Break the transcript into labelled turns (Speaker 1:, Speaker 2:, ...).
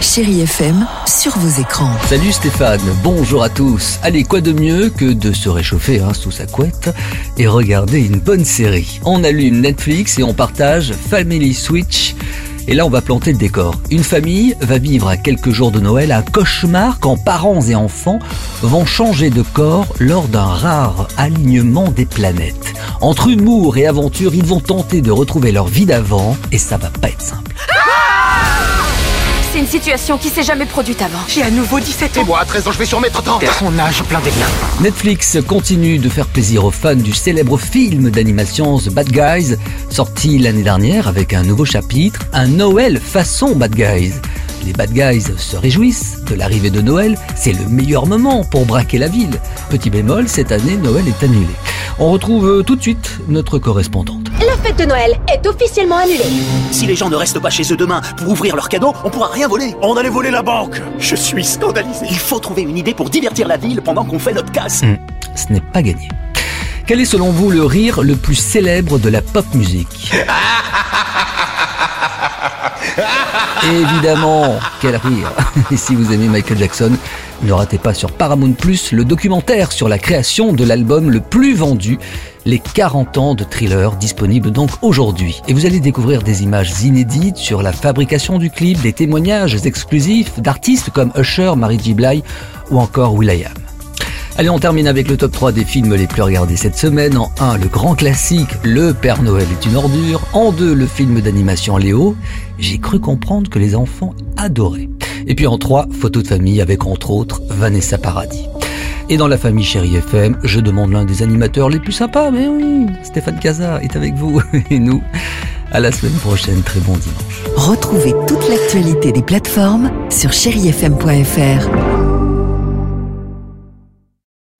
Speaker 1: Chérie FM, sur vos écrans.
Speaker 2: Salut Stéphane, bonjour à tous. Allez, quoi de mieux que de se réchauffer hein, sous sa couette et regarder une bonne série? On allume Netflix et on partage Family Switch. Et là, on va planter le décor. Une famille va vivre à quelques jours de Noël un cauchemar quand parents et enfants vont changer de corps lors d'un rare alignement des planètes. Entre humour et aventure, ils vont tenter de retrouver leur vie d'avant et ça va pas être simple.
Speaker 3: Situation qui s'est jamais produite avant.
Speaker 4: J'ai à nouveau 17 ans.
Speaker 5: Et moi, à 13 ans, je vais sur mes 30 ans.
Speaker 4: Mon âge plein d'éclat.
Speaker 2: Netflix continue de faire plaisir aux fans du célèbre film d'animation The Bad Guys, sorti l'année dernière avec un nouveau chapitre, un Noël façon Bad Guys. Les Bad Guys se réjouissent de l'arrivée de Noël, c'est le meilleur moment pour braquer la ville. Petit bémol, cette année, Noël est annulé. On retrouve tout de suite notre correspondante.
Speaker 6: La fête de Noël est officiellement annulée.
Speaker 7: Si les gens ne restent pas chez eux demain pour ouvrir leurs cadeaux, on pourra rien voler.
Speaker 5: On allait voler la banque. Je suis scandalisé.
Speaker 7: Il faut trouver une idée pour divertir la ville pendant qu'on fait notre casse.
Speaker 2: Hmm, ce n'est pas gagné. Quel est selon vous le rire le plus célèbre de la pop musique? Évidemment, quel rire Et si vous aimez Michael Jackson, ne ratez pas sur Paramount Plus le documentaire sur la création de l'album le plus vendu, les 40 ans de thriller, disponible donc aujourd'hui. Et vous allez découvrir des images inédites sur la fabrication du clip, des témoignages exclusifs d'artistes comme Usher, Mary J. Blige ou encore will.i.am. Allez, on termine avec le top 3 des films les plus regardés cette semaine. En 1, le grand classique Le Père Noël est une ordure. En 2, le film d'animation Léo. J'ai cru comprendre que les enfants adoraient. Et puis en 3, photo de famille avec entre autres Vanessa Paradis. Et dans la famille Chérie FM, je demande l'un des animateurs les plus sympas, mais oui, Stéphane Casa est avec vous et nous. À la semaine prochaine, très bon dimanche.
Speaker 1: Retrouvez toute l'actualité des plateformes sur chérifm.fr.